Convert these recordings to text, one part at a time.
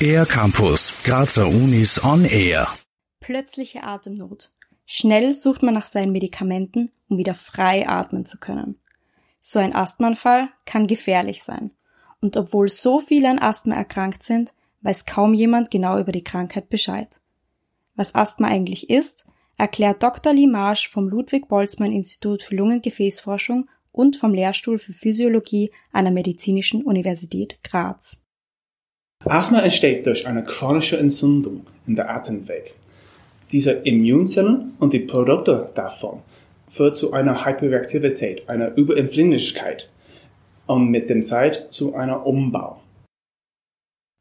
Air Campus, Grazer Unis on Air. Plötzliche Atemnot. Schnell sucht man nach seinen Medikamenten, um wieder frei atmen zu können. So ein Asthmaanfall kann gefährlich sein. Und obwohl so viele an Asthma erkrankt sind, weiß kaum jemand genau über die Krankheit Bescheid. Was Asthma eigentlich ist, erklärt Dr. Limarsch vom Ludwig-Boltzmann-Institut für Lungengefäßforschung und vom Lehrstuhl für Physiologie an der Medizinischen Universität Graz. Asthma entsteht durch eine chronische Entzündung in der Atemweg. Diese Immunzellen und die Produkte davon führen zu einer Hyperreaktivität, einer Überempfindlichkeit und mit der Zeit zu einer Umbau.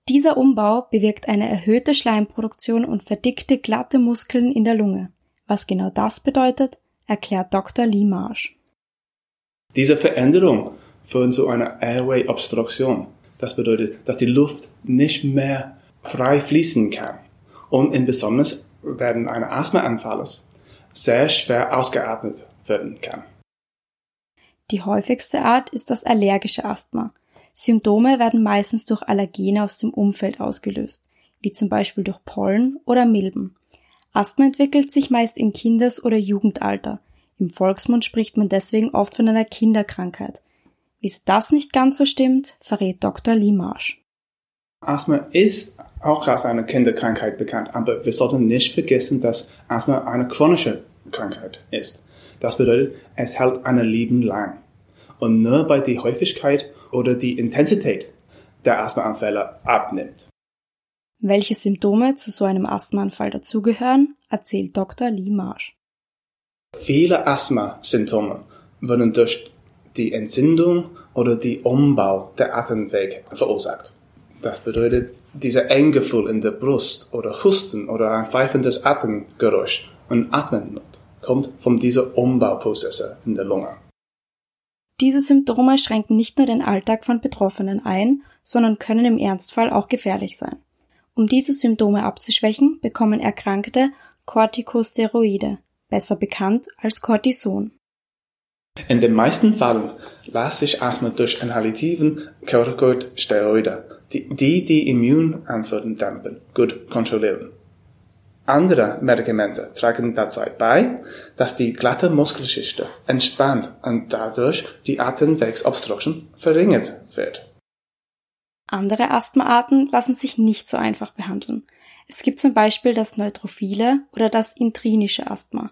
Dieser Umbau bewirkt eine erhöhte Schleimproduktion und verdickte glatte Muskeln in der Lunge. Was genau das bedeutet, erklärt Dr. Lee Marsh. Diese Veränderung führt zu einer Airway-Obstruktion. Das bedeutet, dass die Luft nicht mehr frei fließen kann. Und in besonders während eines Asthmaanfalles sehr schwer ausgeatmet werden kann. Die häufigste Art ist das allergische Asthma. Symptome werden meistens durch Allergene aus dem Umfeld ausgelöst, wie zum Beispiel durch Pollen oder Milben. Asthma entwickelt sich meist im Kindes- oder Jugendalter. Im Volksmund spricht man deswegen oft von einer Kinderkrankheit. Wieso das nicht ganz so stimmt, verrät Dr. Limarsch. Asthma ist auch als eine Kinderkrankheit bekannt, aber wir sollten nicht vergessen, dass Asthma eine chronische Krankheit ist. Das bedeutet, es hält ein Leben lang. Und nur bei der Häufigkeit oder die Intensität der Asthmaanfälle abnimmt. Welche Symptome zu so einem Asthmaanfall dazugehören, erzählt Dr. Lee Marsh. Viele Asthma-Symptome werden durch die Entzündung oder die Umbau der Atemwege verursacht. Das bedeutet, dieser Enggefühl in der Brust oder Husten oder ein pfeifendes Atemgeräusch und Atmennot kommt von diesen Umbauprozessen in der Lunge. Diese Symptome schränken nicht nur den Alltag von Betroffenen ein, sondern können im Ernstfall auch gefährlich sein. Um diese Symptome abzuschwächen, bekommen Erkrankte Corticosteroide, besser bekannt als Cortison. In den meisten Fällen lässt sich Asthma durch inhalativen Corticosteroide, die die, Immunantworten dämpfen, gut kontrollieren. Andere Medikamente tragen dazu bei, dass die glatte Muskelschichte entspannt und dadurch die Atemwegsobstruktion verringert wird. Andere Asthmaarten lassen sich nicht so einfach behandeln. Es gibt zum Beispiel das neutrophile oder das intrinische Asthma.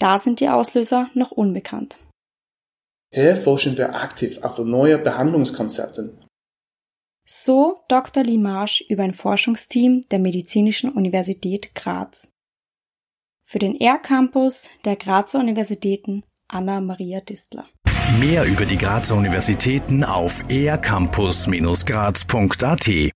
Da sind die Auslöser noch unbekannt. Hier forschen wir aktiv auf neue Behandlungskonzepte. So Dr. Limarsch über ein Forschungsteam der Medizinischen Universität Graz. Für den R-Campus der Grazer Universitäten Anna Maria Distler. Mehr über die Grazer Universitäten auf ercampus-graz.at